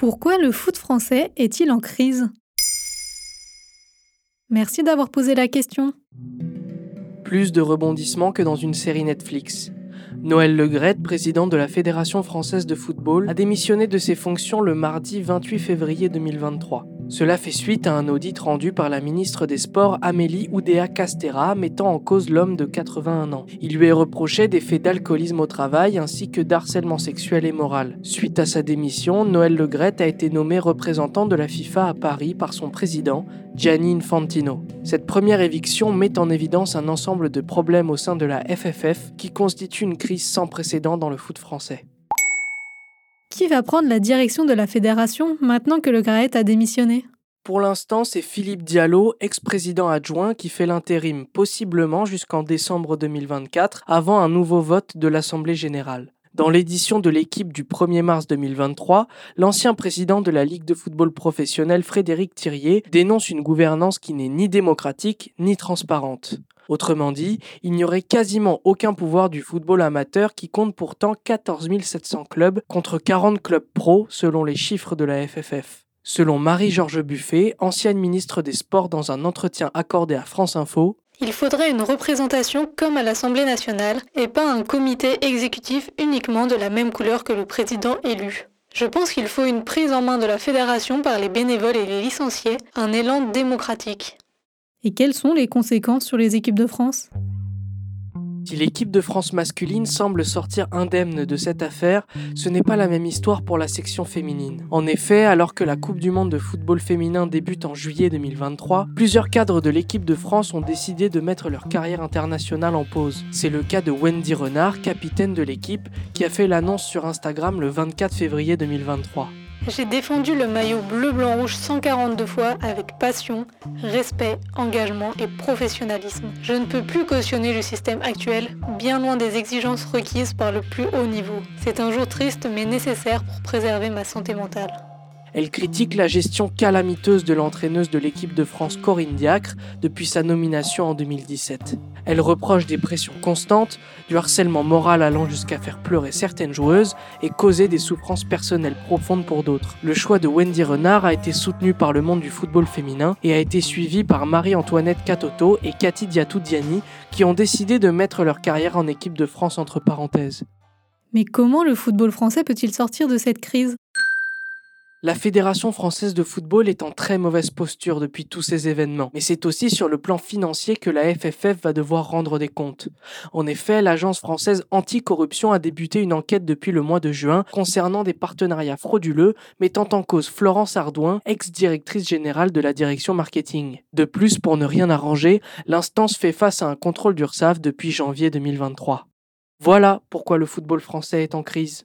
Pourquoi le foot français est-il en crise? Merci d'avoir posé la question. Plus de rebondissements que dans une série Netflix. Noël Legrette, président de la Fédération française de football, a démissionné de ses fonctions le mardi 28 février 2023. Cela fait suite à un audit rendu par la ministre des Sports Amélie Oudéa Castera mettant en cause l'homme de 81 ans. Il lui est reproché des faits d'alcoolisme au travail ainsi que d'harcèlement sexuel et moral. Suite à sa démission, Noël Legrette a été nommé représentant de la FIFA à Paris par son président, Gianni Infantino. Cette première éviction met en évidence un ensemble de problèmes au sein de la FFF qui constitue une crise sans précédent dans le foot français. Qui va prendre la direction de la fédération maintenant que le Graet a démissionné? Pour l'instant, c'est Philippe Diallo, ex-président adjoint, qui fait l'intérim, possiblement jusqu'en décembre 2024, avant un nouveau vote de l'Assemblée générale. Dans l'édition de l'équipe du 1er mars 2023, l'ancien président de la Ligue de football professionnel Frédéric Thirier dénonce une gouvernance qui n'est ni démocratique ni transparente. Autrement dit, il n'y aurait quasiment aucun pouvoir du football amateur qui compte pourtant 14 700 clubs contre 40 clubs pro selon les chiffres de la FFF. Selon Marie-Georges Buffet, ancienne ministre des Sports dans un entretien accordé à France Info, il faudrait une représentation comme à l'Assemblée nationale et pas un comité exécutif uniquement de la même couleur que le président élu. Je pense qu'il faut une prise en main de la fédération par les bénévoles et les licenciés, un élan démocratique. Et quelles sont les conséquences sur les équipes de France? Si l'équipe de France masculine semble sortir indemne de cette affaire, ce n'est pas la même histoire pour la section féminine. En effet, alors que la Coupe du Monde de football féminin débute en juillet 2023, plusieurs cadres de l'équipe de France ont décidé de mettre leur carrière internationale en pause. C'est le cas de Wendy Renard, capitaine de l'équipe, qui a fait l'annonce sur Instagram le 24 février 2023. J'ai défendu le maillot bleu-blanc-rouge 142 fois avec passion, respect, engagement et professionnalisme. Je ne peux plus cautionner le système actuel, bien loin des exigences requises par le plus haut niveau. C'est un jour triste mais nécessaire pour préserver ma santé mentale. Elle critique la gestion calamiteuse de l'entraîneuse de l'équipe de France Corinne Diacre depuis sa nomination en 2017. Elle reproche des pressions constantes, du harcèlement moral allant jusqu'à faire pleurer certaines joueuses et causer des souffrances personnelles profondes pour d'autres. Le choix de Wendy Renard a été soutenu par le monde du football féminin et a été suivi par Marie-Antoinette Catoto et Cathy Diatou-Diani qui ont décidé de mettre leur carrière en équipe de France entre parenthèses. Mais comment le football français peut-il sortir de cette crise? La Fédération française de football est en très mauvaise posture depuis tous ces événements, mais c'est aussi sur le plan financier que la FFF va devoir rendre des comptes. En effet, l'agence française anticorruption a débuté une enquête depuis le mois de juin concernant des partenariats frauduleux mettant en cause Florence Ardouin, ex-directrice générale de la direction marketing. De plus, pour ne rien arranger, l'instance fait face à un contrôle d'URSAF depuis janvier 2023. Voilà pourquoi le football français est en crise.